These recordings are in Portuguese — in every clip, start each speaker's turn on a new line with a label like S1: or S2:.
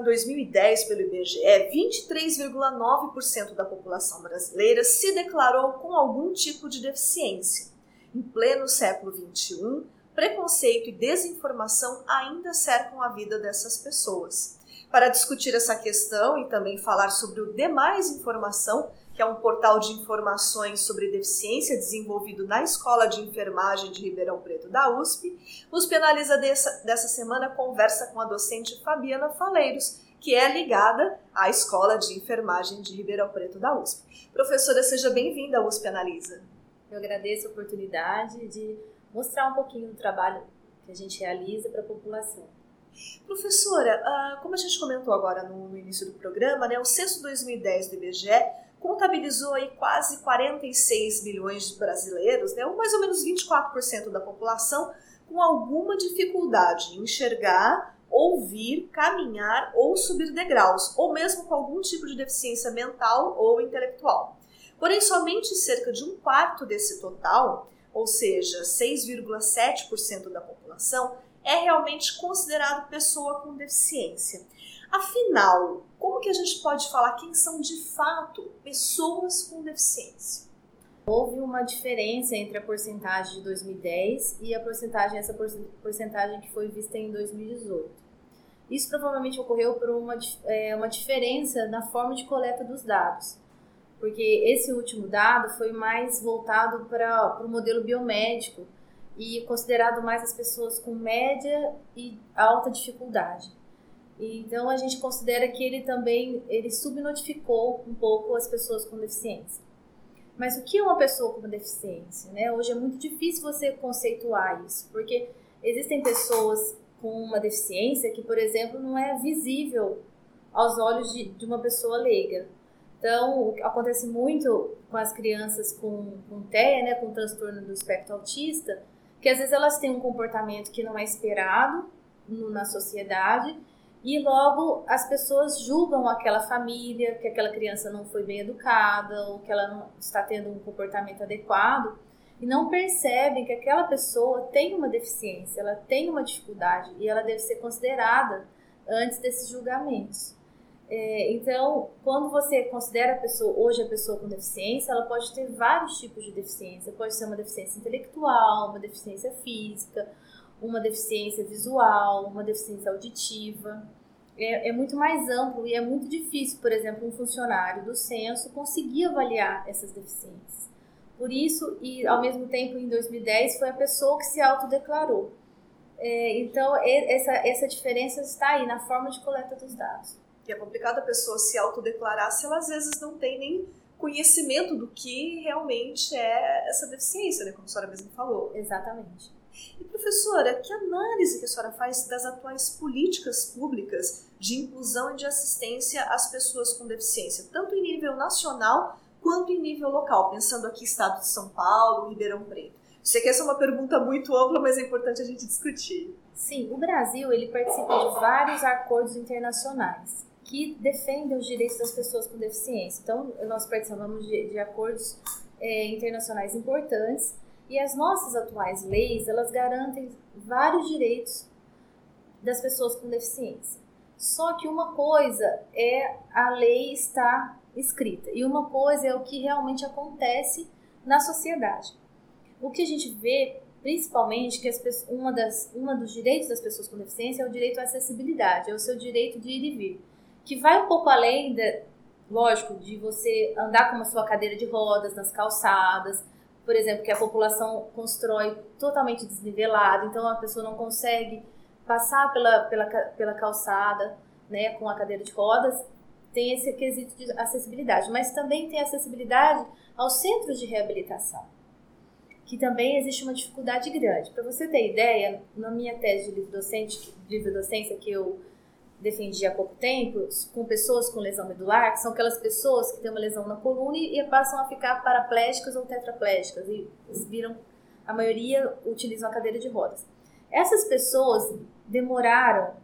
S1: Em 2010 pelo IBGE, 23,9% da população brasileira se declarou com algum tipo de deficiência. Em pleno século XXI, preconceito e desinformação ainda cercam a vida dessas pessoas. Para discutir essa questão e também falar sobre o Demais Informação, que é um portal de informações sobre deficiência desenvolvido na Escola de Enfermagem de Ribeirão Preto da USP, USP Analisa dessa, dessa semana conversa com a docente Fabiana Faleiros, que é ligada à Escola de Enfermagem de Ribeirão Preto da USP. Professora, seja bem-vinda à USP Analisa.
S2: Eu agradeço a oportunidade de mostrar um pouquinho do trabalho que a gente realiza para a população.
S1: Professora, ah, como a gente comentou agora no início do programa, né, o censo 2010 do IBGE contabilizou aí quase 46 milhões de brasileiros, né, ou mais ou menos 24% da população, com alguma dificuldade em enxergar, ouvir, caminhar ou subir degraus, ou mesmo com algum tipo de deficiência mental ou intelectual. Porém, somente cerca de um quarto desse total, ou seja, 6,7% da população, é realmente considerado pessoa com deficiência. Afinal, como que a gente pode falar quem são de fato pessoas com deficiência?
S2: Houve uma diferença entre a porcentagem de 2010 e a porcentagem essa porcentagem que foi vista em 2018. Isso provavelmente ocorreu por uma, é, uma diferença na forma de coleta dos dados, porque esse último dado foi mais voltado para o modelo biomédico e considerado mais as pessoas com média e alta dificuldade. Então a gente considera que ele também ele subnotificou um pouco as pessoas com deficiência. Mas o que é uma pessoa com deficiência? Né? Hoje é muito difícil você conceituar isso, porque existem pessoas com uma deficiência que, por exemplo, não é visível aos olhos de, de uma pessoa leiga. Então, acontece muito com as crianças com, com TEA, né, com transtorno do espectro autista, que às vezes elas têm um comportamento que não é esperado no, na sociedade e logo as pessoas julgam aquela família, que aquela criança não foi bem educada ou que ela não está tendo um comportamento adequado e não percebem que aquela pessoa tem uma deficiência, ela tem uma dificuldade e ela deve ser considerada antes desses julgamentos. É, então, quando você considera a pessoa, hoje a pessoa com deficiência, ela pode ter vários tipos de deficiência. Pode ser uma deficiência intelectual, uma deficiência física, uma deficiência visual, uma deficiência auditiva. É, é, muito mais amplo e é muito difícil, por exemplo, um funcionário do censo conseguir avaliar essas deficiências. Por isso, e ao mesmo tempo, em 2010, foi a pessoa que se autodeclarou. É, então, essa, essa diferença está aí na forma de coleta dos dados.
S1: E é complicado a pessoa se autodeclarar se ela às vezes não tem nem conhecimento do que realmente é essa deficiência, né? Como a senhora mesmo falou.
S2: Exatamente.
S1: E professora, que análise que a senhora faz das atuais políticas públicas de inclusão e de assistência às pessoas com deficiência, tanto em nível nacional quanto em nível local, pensando aqui estado de São Paulo, Ribeirão Preto? Sei que essa é uma pergunta muito ampla, mas é importante a gente discutir.
S2: Sim, o Brasil ele participa de vários acordos internacionais que defendem os direitos das pessoas com deficiência. Então, nós participamos de, de acordos é, internacionais importantes e as nossas atuais leis, elas garantem vários direitos das pessoas com deficiência. Só que uma coisa é a lei estar escrita e uma coisa é o que realmente acontece na sociedade. O que a gente vê, principalmente, que as, uma, das, uma dos direitos das pessoas com deficiência é o direito à acessibilidade, é o seu direito de ir e vir, que vai um pouco além, lógico, de você andar com a sua cadeira de rodas nas calçadas, por exemplo, que a população constrói totalmente desnivelado, então a pessoa não consegue passar pela, pela, pela calçada né, com a cadeira de rodas, tem esse quesito de acessibilidade, mas também tem acessibilidade aos centros de reabilitação, que também existe uma dificuldade grande. Para você ter ideia, na minha tese de livro, docente, livro docência que eu defendi há pouco tempo, com pessoas com lesão medular, que são aquelas pessoas que têm uma lesão na coluna e passam a ficar paraplégicas ou tetraplégicas e viram, a maioria utilizam a cadeira de rodas. Essas pessoas demoraram,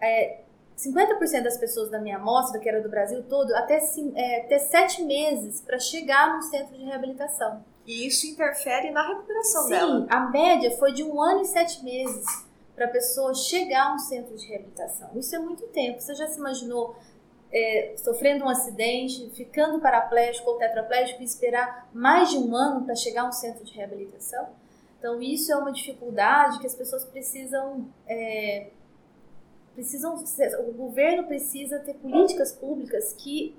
S2: é, 50% das pessoas da minha amostra, que era do Brasil todo, até, é, até sete meses para chegar no centro de reabilitação.
S1: E isso interfere na recuperação
S2: Sim,
S1: dela.
S2: Sim, a média foi de um ano e sete meses para a pessoa chegar a um centro de reabilitação. Isso é muito tempo. Você já se imaginou é, sofrendo um acidente, ficando paraplégico ou tetraplégico e esperar mais de um ano para chegar a um centro de reabilitação? Então, isso é uma dificuldade que as pessoas precisam. É, precisam o governo precisa ter políticas públicas que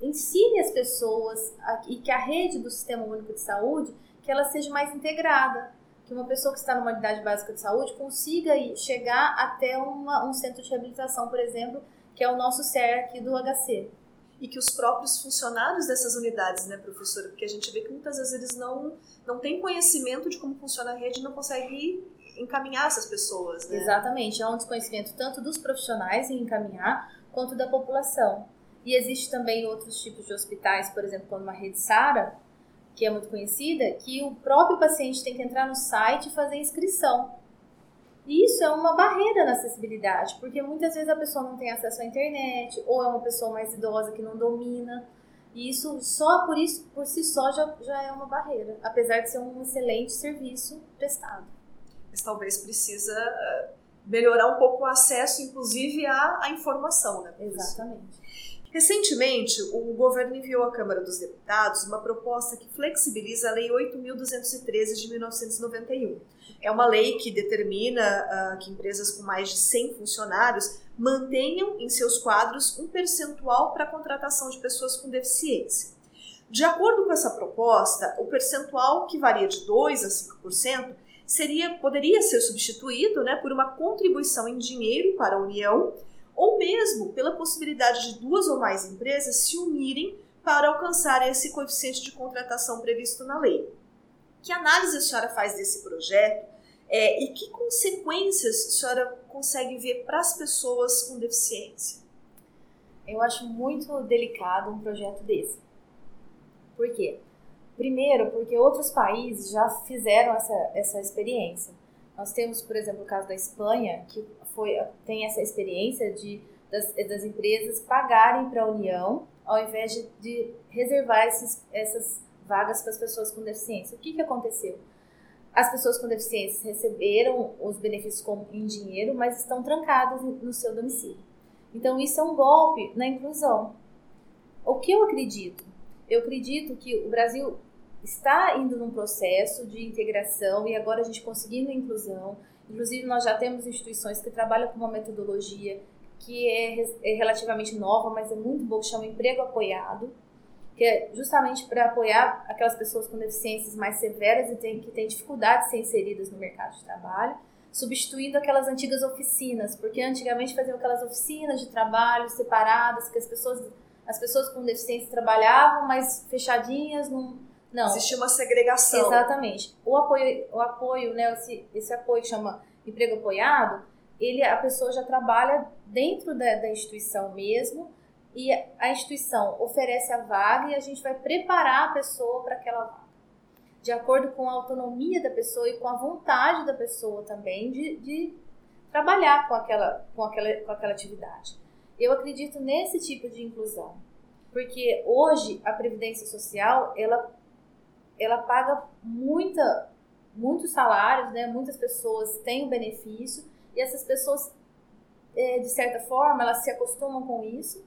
S2: ensine as pessoas a, e que a rede do Sistema Único de Saúde que ela seja mais integrada que uma pessoa que está numa unidade básica de saúde consiga chegar até uma, um centro de reabilitação, por exemplo, que é o nosso CER aqui do HC.
S1: E que os próprios funcionários dessas unidades, né, professora? Porque a gente vê que muitas vezes eles não, não têm conhecimento de como funciona a rede e não conseguem encaminhar essas pessoas, né?
S2: Exatamente. Há um desconhecimento tanto dos profissionais em encaminhar, quanto da população. E existe também outros tipos de hospitais, por exemplo, como a Rede Sara, que é muito conhecida, que o próprio paciente tem que entrar no site e fazer inscrição. E isso é uma barreira na acessibilidade, porque muitas vezes a pessoa não tem acesso à internet, ou é uma pessoa mais idosa que não domina. E isso só por isso, por si só, já, já é uma barreira, apesar de ser um excelente serviço prestado.
S1: Mas talvez precisa eh, melhorar um pouco o acesso, inclusive, à, à informação, né?
S2: Exatamente.
S1: Recentemente, o governo enviou à Câmara dos Deputados uma proposta que flexibiliza a Lei 8.213 de 1991. É uma lei que determina uh, que empresas com mais de 100 funcionários mantenham em seus quadros um percentual para a contratação de pessoas com deficiência. De acordo com essa proposta, o percentual, que varia de 2% a 5%, seria, poderia ser substituído né, por uma contribuição em dinheiro para a União ou mesmo pela possibilidade de duas ou mais empresas se unirem para alcançar esse coeficiente de contratação previsto na lei. Que análise a senhora faz desse projeto é, e que consequências a senhora consegue ver para as pessoas com deficiência?
S2: Eu acho muito delicado um projeto desse. Por quê? Primeiro, porque outros países já fizeram essa, essa experiência. Nós temos, por exemplo, o caso da Espanha, que foi, tem essa experiência de das, das empresas pagarem para a União ao invés de, de reservar esses, essas vagas para as pessoas com deficiência. O que, que aconteceu? As pessoas com deficiência receberam os benefícios em dinheiro, mas estão trancadas no seu domicílio. Então, isso é um golpe na inclusão. O que eu acredito? Eu acredito que o Brasil está indo num processo de integração e agora a gente conseguindo inclusão, Inclusive, nós já temos instituições que trabalham com uma metodologia que é, é relativamente nova, mas é muito boa, que chama emprego apoiado, que é justamente para apoiar aquelas pessoas com deficiências mais severas e tem, que têm dificuldade de ser inseridas no mercado de trabalho, substituindo aquelas antigas oficinas, porque antigamente faziam aquelas oficinas de trabalho separadas, que as pessoas, as pessoas com deficiência trabalhavam, mas fechadinhas num não.
S1: Existia uma segregação.
S2: Exatamente. O apoio, o apoio né, esse, esse apoio que chama emprego apoiado, ele, a pessoa já trabalha dentro da, da instituição mesmo e a instituição oferece a vaga e a gente vai preparar a pessoa para aquela vaga. De acordo com a autonomia da pessoa e com a vontade da pessoa também de, de trabalhar com aquela, com, aquela, com aquela atividade. Eu acredito nesse tipo de inclusão, porque hoje a Previdência Social, ela ela paga muita, muitos salários, né? Muitas pessoas têm o benefício e essas pessoas, é, de certa forma, elas se acostumam com isso.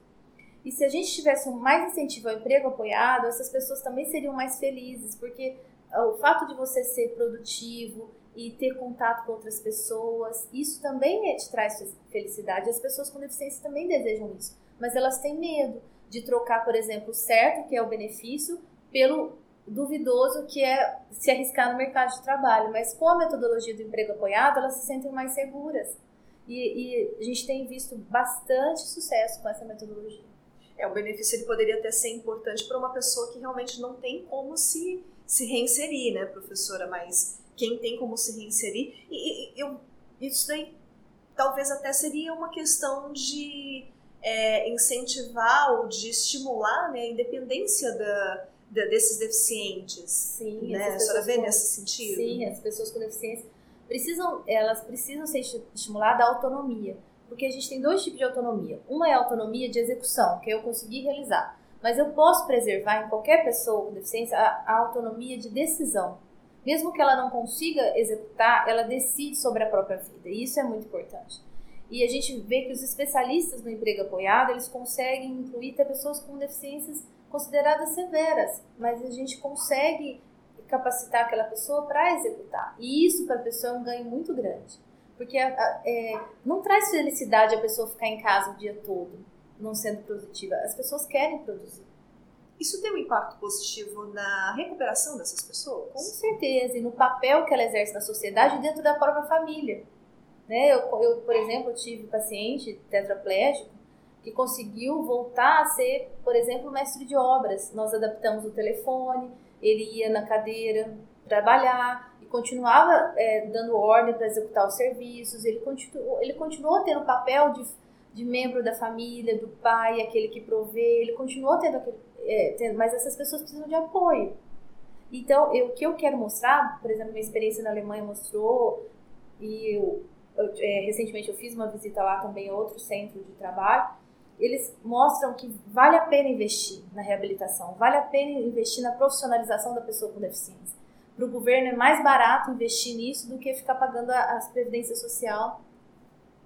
S2: E se a gente tivesse mais incentivo ao emprego apoiado, essas pessoas também seriam mais felizes, porque o fato de você ser produtivo e ter contato com outras pessoas, isso também é, te traz felicidade. As pessoas com deficiência também desejam isso, mas elas têm medo de trocar, por exemplo, o certo, que é o benefício, pelo duvidoso que é se arriscar no mercado de trabalho, mas com a metodologia do emprego apoiado, elas se sentem mais seguras. E, e a gente tem visto bastante sucesso com essa metodologia.
S1: É, o benefício ele poderia até ser importante para uma pessoa que realmente não tem como se, se reinserir, né, professora? Mas quem tem como se reinserir. E, e eu, isso daí talvez até seria uma questão de é, incentivar ou de estimular né, a independência da, da, desses deficientes.
S2: Sim,
S1: né? a senhora vê com, nesse sentido?
S2: Sim, as pessoas com deficiência precisam, elas precisam ser estimuladas à autonomia, porque a gente tem dois tipos de autonomia. Uma é a autonomia de execução, que é eu conseguir realizar, mas eu posso preservar em qualquer pessoa com deficiência a, a autonomia de decisão. Mesmo que ela não consiga executar, ela decide sobre a própria vida, e isso é muito importante. E a gente vê que os especialistas no emprego apoiado, eles conseguem incluir até pessoas com deficiências consideradas severas, mas a gente consegue capacitar aquela pessoa para executar. E isso para a pessoa é um ganho muito grande. Porque é, não traz felicidade a pessoa ficar em casa o dia todo, não sendo produtiva. As pessoas querem produzir.
S1: Isso tem um impacto positivo na recuperação dessas pessoas?
S2: Com certeza, e no papel que ela exerce na sociedade e dentro da própria família. Né? Eu, eu, por exemplo, tive paciente tetraplégico que conseguiu voltar a ser, por exemplo, mestre de obras. Nós adaptamos o telefone, ele ia na cadeira trabalhar e continuava é, dando ordem para executar os serviços. Ele continuou, ele continuou tendo o papel de, de membro da família, do pai, aquele que provê. Ele continuou tendo aquele, é, tendo, mas essas pessoas precisam de apoio. Então, eu, o que eu quero mostrar, por exemplo, minha experiência na Alemanha mostrou, e eu, eu é, recentemente eu fiz uma visita lá também a outro centro de trabalho, eles mostram que vale a pena investir na reabilitação, vale a pena investir na profissionalização da pessoa com deficiência. Para o governo é mais barato investir nisso do que ficar pagando a, a previdência social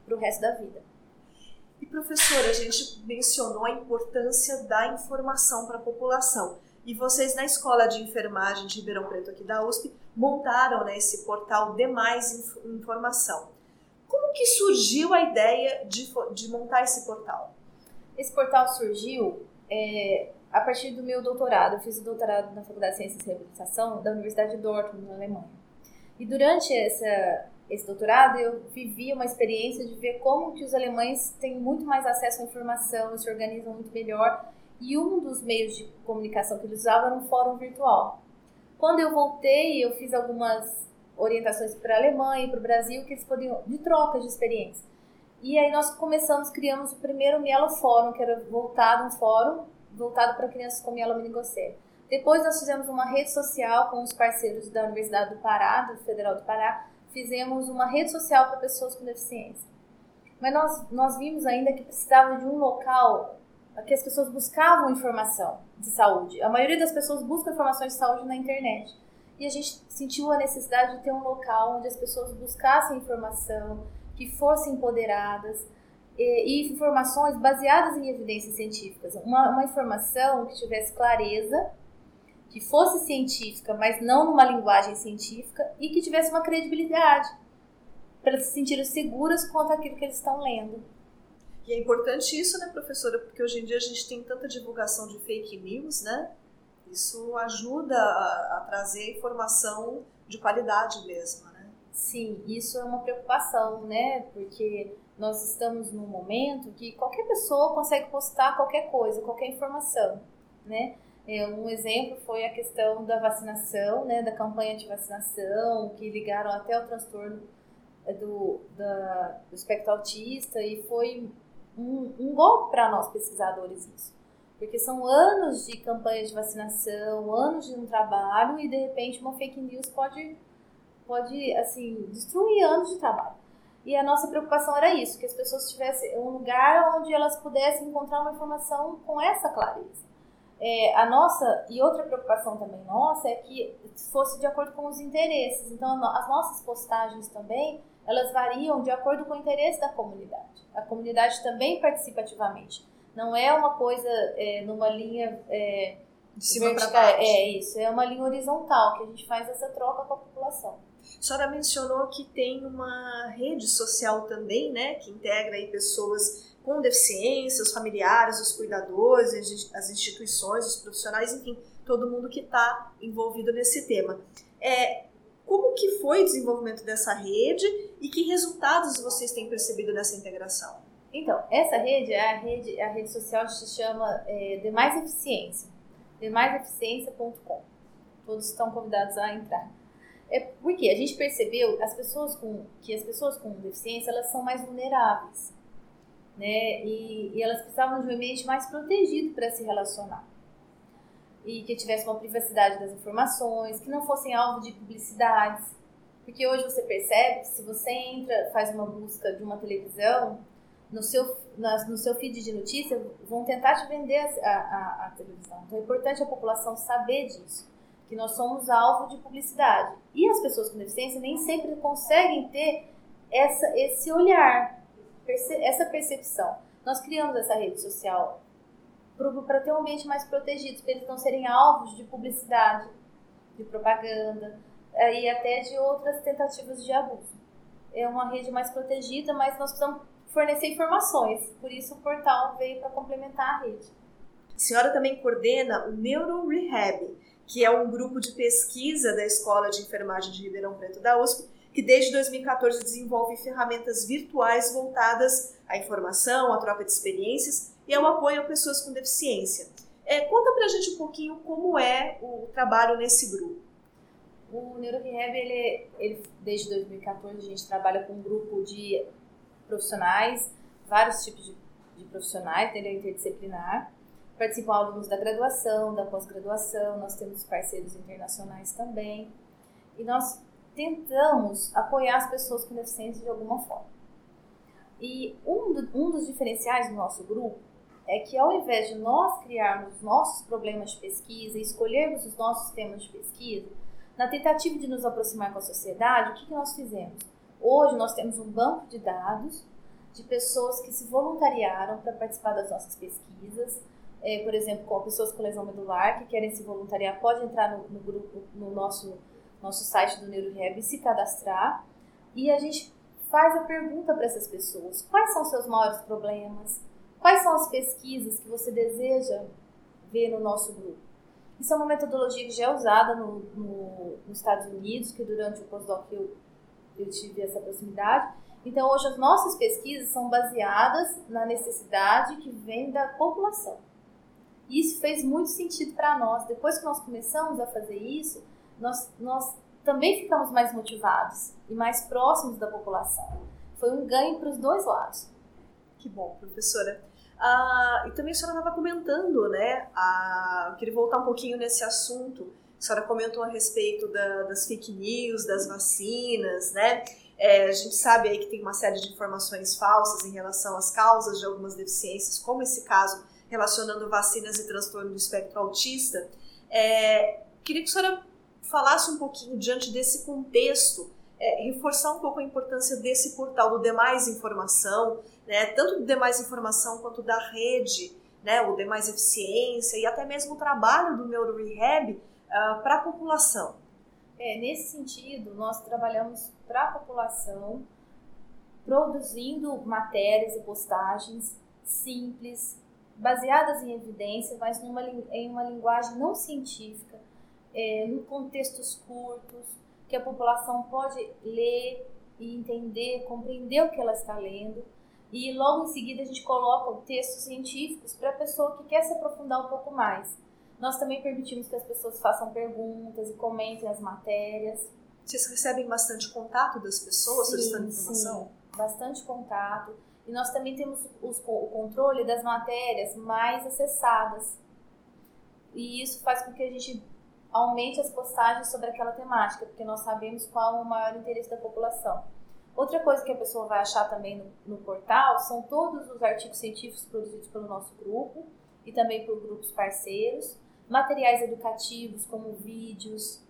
S2: para o resto da vida.
S1: E professora, a gente mencionou a importância da informação para a população. E vocês na Escola de Enfermagem de Ribeirão Preto aqui da USP montaram né, esse portal de mais informação. Como que surgiu a ideia de, de montar esse portal?
S2: Esse portal surgiu é, a partir do meu doutorado. Eu fiz o doutorado na Faculdade de Ciências e Reabilitação da Universidade de Dortmund, na Alemanha. E durante essa, esse doutorado eu vivi uma experiência de ver como que os alemães têm muito mais acesso à informação, se organizam muito melhor. E um dos meios de comunicação que eles usavam era um fórum virtual. Quando eu voltei, eu fiz algumas orientações para a Alemanha e para o Brasil que eles podiam de troca de experiência. E aí nós começamos, criamos o primeiro Mielo Fórum, que era voltado, um fórum voltado para crianças com mielomeningocele. Depois nós fizemos uma rede social com os parceiros da Universidade do Pará, do Federal do Pará, fizemos uma rede social para pessoas com deficiência. Mas nós, nós vimos ainda que precisava de um local que as pessoas buscavam informação de saúde. A maioria das pessoas busca informações de saúde na internet. E a gente sentiu a necessidade de ter um local onde as pessoas buscassem informação, que fossem empoderadas e, e informações baseadas em evidências científicas. Uma, uma informação que tivesse clareza, que fosse científica, mas não numa linguagem científica e que tivesse uma credibilidade, para elas se sentirem seguras quanto àquilo que eles estão lendo.
S1: E é importante isso, né, professora? Porque hoje em dia a gente tem tanta divulgação de fake news, né? Isso ajuda a, a trazer informação de qualidade mesmo.
S2: Sim, isso é uma preocupação, né? Porque nós estamos num momento que qualquer pessoa consegue postar qualquer coisa, qualquer informação, né? É, um exemplo foi a questão da vacinação, né, da campanha de vacinação, que ligaram até o transtorno é, do, da, do espectro autista, e foi um, um golpe para nós pesquisadores isso. Porque são anos de campanha de vacinação, anos de um trabalho, e de repente uma fake news pode pode, assim, destruir anos de trabalho. E a nossa preocupação era isso, que as pessoas tivessem um lugar onde elas pudessem encontrar uma informação com essa clareza. É, a nossa, e outra preocupação também nossa, é que fosse de acordo com os interesses. Então, as nossas postagens também, elas variam de acordo com o interesse da comunidade. A comunidade também participa ativamente. Não é uma coisa é, numa linha é,
S1: de cima para baixo.
S2: É isso, é uma linha horizontal que a gente faz essa troca com a população.
S1: A senhora mencionou que tem uma rede social também, né, que integra aí pessoas com deficiência, os familiares, os cuidadores, as instituições, os profissionais, enfim, todo mundo que está envolvido nesse tema. É, como que foi o desenvolvimento dessa rede e que resultados vocês têm percebido nessa integração?
S2: Então, essa rede, a rede, a rede social se chama é, Demais Eficiência, demaiseficiência.com. Todos estão convidados a entrar. É porque a gente percebeu as pessoas com, que as pessoas com deficiência elas são mais vulneráveis, né? E, e elas precisavam de um ambiente mais protegido para se relacionar e que tivesse uma privacidade das informações, que não fossem alvo de publicidades. Porque hoje você percebe que se você entra, faz uma busca de uma televisão, no seu, no seu feed de notícia, vão tentar te vender a, a, a televisão. Então é importante a população saber disso que nós somos alvo de publicidade. E as pessoas com deficiência nem sempre conseguem ter essa, esse olhar, perce, essa percepção. Nós criamos essa rede social para ter um ambiente mais protegido, para eles não serem alvos de publicidade, de propaganda eh, e até de outras tentativas de abuso. É uma rede mais protegida, mas nós precisamos fornecer informações, por isso o portal veio para complementar a rede.
S1: A senhora também coordena o Neuro Rehab, que é um grupo de pesquisa da Escola de Enfermagem de Ribeirão Preto da USP, que desde 2014 desenvolve ferramentas virtuais voltadas à informação, à troca de experiências e ao apoio a pessoas com deficiência. É, conta pra gente um pouquinho como é o trabalho nesse grupo.
S2: O NeuroRehab, ele, ele, desde 2014, a gente trabalha com um grupo de profissionais, vários tipos de, de profissionais, ele é interdisciplinar, Participam alunos da graduação, da pós-graduação, nós temos parceiros internacionais também. E nós tentamos apoiar as pessoas com deficiência de alguma forma. E um, do, um dos diferenciais do nosso grupo é que ao invés de nós criarmos nossos problemas de pesquisa e escolhermos os nossos temas de pesquisa, na tentativa de nos aproximar com a sociedade, o que, que nós fizemos? Hoje nós temos um banco de dados de pessoas que se voluntariaram para participar das nossas pesquisas, é, por exemplo, com pessoas com lesão medular que querem se voluntariar, pode entrar no, no grupo, no nosso, nosso site do NeuroRehab e se cadastrar. E a gente faz a pergunta para essas pessoas: quais são seus maiores problemas? Quais são as pesquisas que você deseja ver no nosso grupo? Isso é uma metodologia que já é usada no, no, nos Estados Unidos, que durante o pós-doc eu, eu tive essa proximidade. Então, hoje as nossas pesquisas são baseadas na necessidade que vem da população. E isso fez muito sentido para nós. Depois que nós começamos a fazer isso, nós, nós também ficamos mais motivados e mais próximos da população. Foi um ganho para os dois lados.
S1: Que bom, professora. Ah, e também a senhora estava comentando, né? Ah, eu queria voltar um pouquinho nesse assunto. A senhora comentou a respeito da, das fake news, das vacinas, né? É, a gente sabe aí que tem uma série de informações falsas em relação às causas de algumas deficiências, como esse caso relacionando vacinas e transtorno do espectro autista. É, queria que a senhora falasse um pouquinho diante desse contexto, é, reforçar um pouco a importância desse portal, do Demais Informação, né, tanto do Demais Informação quanto da rede, né, o Demais Eficiência e até mesmo o trabalho do Neuro Rehab uh, para a população.
S2: É, nesse sentido, nós trabalhamos para a população, produzindo matérias e postagens simples, baseadas em evidência, mas numa, em uma linguagem não científica, é, em contextos curtos, que a população pode ler e entender, compreender o que ela está lendo. E logo em seguida a gente coloca textos científicos para a pessoa que quer se aprofundar um pouco mais. Nós também permitimos que as pessoas façam perguntas e comentem as matérias.
S1: Vocês recebem bastante contato das pessoas
S2: sim,
S1: solicitando informação?
S2: Sim, bastante contato. E nós também temos os, o controle das matérias mais acessadas. E isso faz com que a gente aumente as postagens sobre aquela temática, porque nós sabemos qual é o maior interesse da população. Outra coisa que a pessoa vai achar também no, no portal são todos os artigos científicos produzidos pelo nosso grupo e também por grupos parceiros, materiais educativos como vídeos,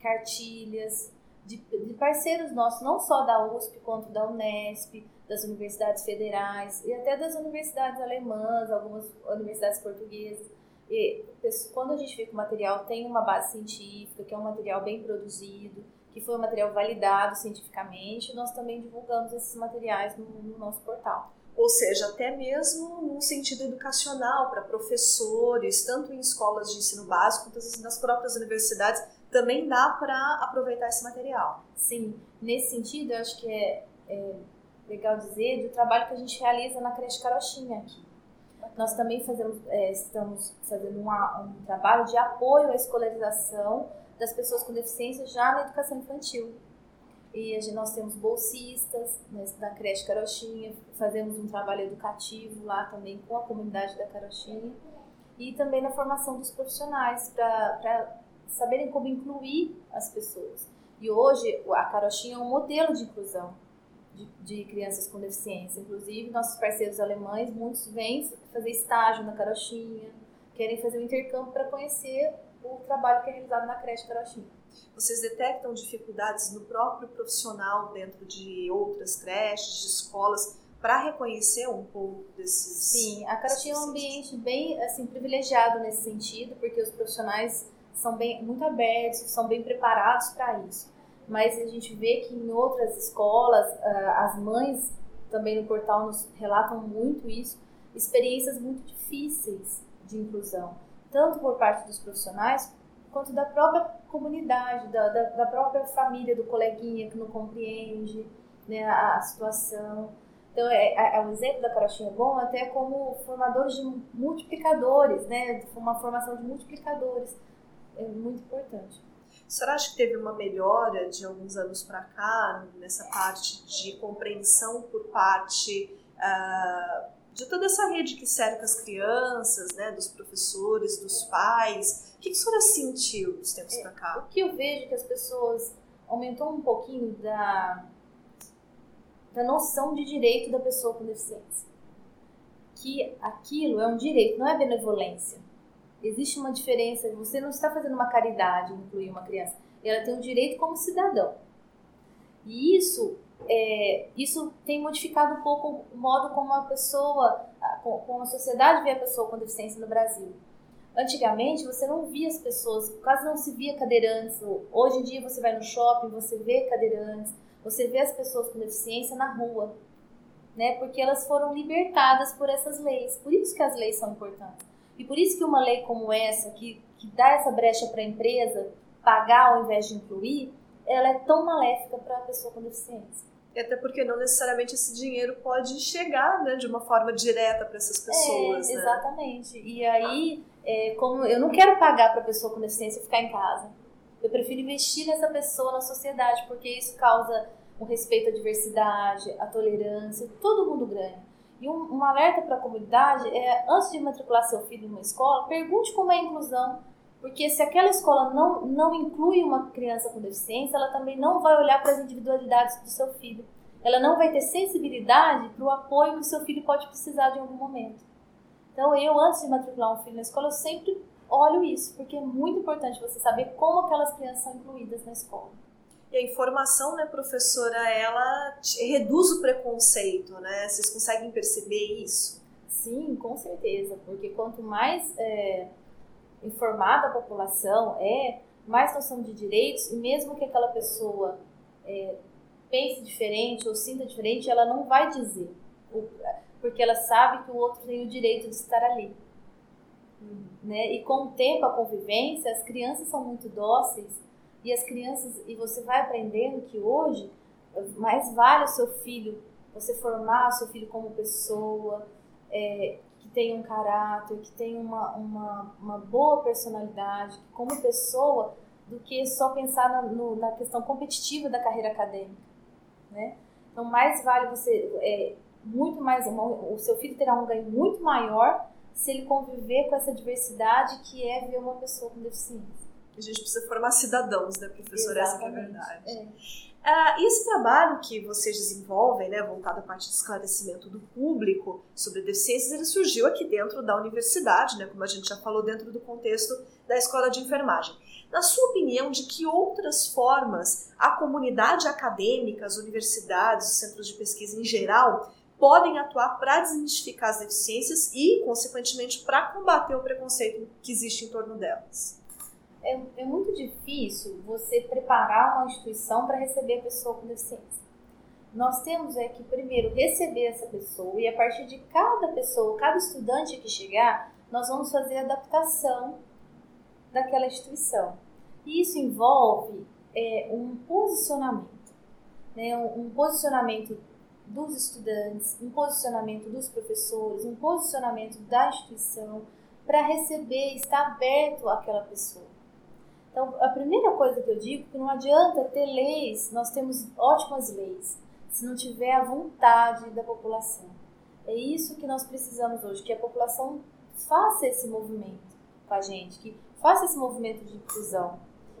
S2: cartilhas, de, de parceiros nossos, não só da USP quanto da Unesp, das universidades federais e até das universidades alemãs, algumas universidades portuguesas. E quando a gente vê que o material tem uma base científica, que é um material bem produzido, que foi um material validado cientificamente, nós também divulgamos esses materiais no, no nosso portal.
S1: Ou seja, até mesmo no sentido educacional, para professores, tanto em escolas de ensino básico quanto nas próprias universidades, também dá para aproveitar esse material.
S2: Sim, nesse sentido, eu acho que é, é legal dizer do trabalho que a gente realiza na creche Carochinha aqui. Nós também fazemos, é, estamos fazendo uma, um trabalho de apoio à escolarização das pessoas com deficiência já na educação infantil. E gente, nós temos bolsistas né, da creche Carochinha, fazemos um trabalho educativo lá também com a comunidade da Carochinha e também na formação dos profissionais para saberem como incluir as pessoas. E hoje a Carochinha é um modelo de inclusão de, de, crianças com deficiência. Inclusive, nossos parceiros alemães, muitos vêm fazer estágio na Carochinha, querem fazer um intercâmbio para conhecer o trabalho que é realizado na creche Carochinha.
S1: Vocês detectam dificuldades no próprio profissional dentro de outras creches, de escolas, para reconhecer um pouco desses.
S2: Sim, a Carochinha é um ambiente bem assim privilegiado nesse sentido, porque os profissionais são bem muito abertos, são bem preparados para isso. Mas a gente vê que em outras escolas, ah, as mães também no portal nos relatam muito isso, experiências muito difíceis de inclusão, tanto por parte dos profissionais quanto da própria comunidade, da, da, da própria família, do coleguinha que não compreende né, a, a situação. Então, é, é, é um exemplo da Carochinha Bom até como formadores de multiplicadores, né? Uma formação de multiplicadores. É muito importante.
S1: Senhora acha que teve uma melhora de alguns anos para cá nessa parte de compreensão por parte uh, de toda essa rede que cerca as crianças, né, dos professores, dos pais? O que a senhora sentiu dos tempos é, para cá?
S2: O que eu vejo é que as pessoas aumentou um pouquinho da da noção de direito da pessoa com deficiência. Que aquilo é um direito, não é benevolência. Existe uma diferença, você não está fazendo uma caridade incluir uma criança, ela tem um direito como cidadão. E isso, é, isso tem modificado um pouco o modo como a pessoa, como a sociedade vê a pessoa com deficiência no Brasil. Antigamente você não via as pessoas, quase não se via cadeirantes. Hoje em dia você vai no shopping, você vê cadeirantes, você vê as pessoas com deficiência na rua, né? Porque elas foram libertadas por essas leis. Por isso que as leis são importantes. E por isso que uma lei como essa, que, que dá essa brecha para a empresa pagar ao invés de incluir, ela é tão maléfica para a pessoa com deficiência.
S1: E até porque não necessariamente esse dinheiro pode chegar né, de uma forma direta para essas pessoas.
S2: É, né? Exatamente. E aí, é, como eu não quero pagar para a pessoa com deficiência ficar em casa. Eu prefiro investir nessa pessoa na sociedade, porque isso causa o respeito à diversidade, à tolerância, todo mundo ganha. E um, um alerta para a comunidade é, antes de matricular seu filho em uma escola, pergunte como é a inclusão, porque se aquela escola não, não inclui uma criança com deficiência, ela também não vai olhar para as individualidades do seu filho. Ela não vai ter sensibilidade para o apoio que o seu filho pode precisar de algum momento. Então, eu, antes de matricular um filho na escola, eu sempre olho isso, porque é muito importante você saber como aquelas crianças são incluídas na escola.
S1: E a informação, né, professora, ela reduz o preconceito, né? Vocês conseguem perceber isso?
S2: Sim, com certeza, porque quanto mais é, informada a população é, mais noção de direitos, e mesmo que aquela pessoa é, pense diferente ou sinta diferente, ela não vai dizer, porque ela sabe que o outro tem o direito de estar ali. Né? E com o tempo, a convivência, as crianças são muito dóceis e as crianças, e você vai aprendendo que hoje mais vale o seu filho, você formar o seu filho como pessoa, é, que tem um caráter, que tem uma, uma, uma boa personalidade, como pessoa, do que só pensar na, no, na questão competitiva da carreira acadêmica, né? Então, mais vale você, é, muito mais, o seu filho terá um ganho muito maior se ele conviver com essa diversidade que é ver uma pessoa com deficiência.
S1: A gente precisa formar cidadãos, né, professora? Essa é a verdade. É. Uh, esse trabalho que vocês desenvolvem, né, voltado à parte de esclarecimento do público sobre deficiências, ele surgiu aqui dentro da universidade, né, como a gente já falou, dentro do contexto da escola de enfermagem. Na sua opinião, de que outras formas a comunidade acadêmica, as universidades, os centros de pesquisa em geral, podem atuar para desmistificar as deficiências e, consequentemente, para combater o preconceito que existe em torno delas?
S2: É, é muito difícil você preparar uma instituição para receber a pessoa com deficiência. Nós temos é que primeiro receber essa pessoa e a partir de cada pessoa, cada estudante que chegar, nós vamos fazer a adaptação daquela instituição. E isso envolve é, um posicionamento, né? um, um posicionamento dos estudantes, um posicionamento dos professores, um posicionamento da instituição para receber, estar aberto àquela pessoa. Então, a primeira coisa que eu digo é que não adianta ter leis, nós temos ótimas leis, se não tiver a vontade da população. É isso que nós precisamos hoje, que a população faça esse movimento com a gente, que faça esse movimento de inclusão.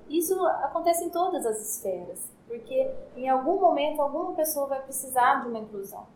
S2: Isso acontece em todas as esferas, porque em algum momento alguma pessoa vai precisar de uma inclusão.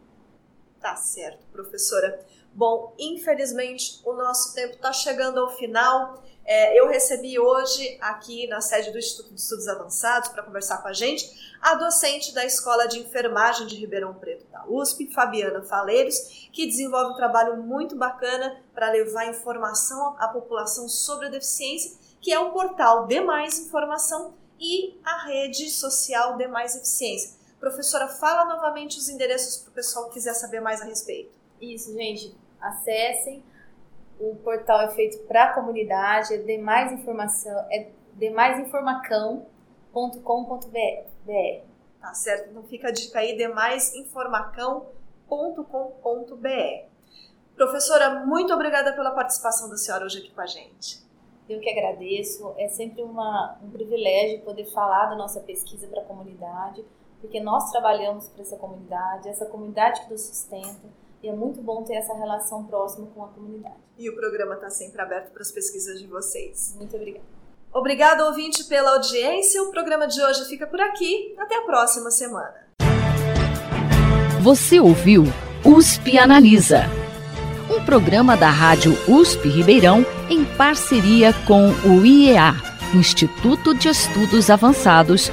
S1: Tá certo, professora. Bom, infelizmente o nosso tempo está chegando ao final. É, eu recebi hoje, aqui na sede do Instituto de Estudos Avançados, para conversar com a gente, a docente da Escola de Enfermagem de Ribeirão Preto da USP, Fabiana Faleiros, que desenvolve um trabalho muito bacana para levar informação à população sobre a deficiência, que é o portal De Mais Informação e a rede social De Mais Eficiência. Professora, fala novamente os endereços para o pessoal que quiser saber mais a respeito.
S2: Isso, gente. Acessem. O portal é feito para a comunidade, é demais informação, é demaisinformacão.com.br.
S1: Tá certo? Então fica a dica aí, demaisinformacão.com.br. Professora, muito obrigada pela participação da senhora hoje aqui com a gente.
S2: Eu que agradeço. É sempre uma, um privilégio poder falar da nossa pesquisa para a comunidade porque nós trabalhamos para essa comunidade, essa comunidade que nos sustenta, e é muito bom ter essa relação próxima com a comunidade.
S1: E o programa está sempre aberto para as pesquisas de vocês.
S2: Muito obrigada.
S1: Obrigada, ouvinte, pela audiência. O programa de hoje fica por aqui. Até a próxima semana.
S3: Você ouviu USP Analisa, um programa da Rádio USP Ribeirão em parceria com o IEA, Instituto de Estudos Avançados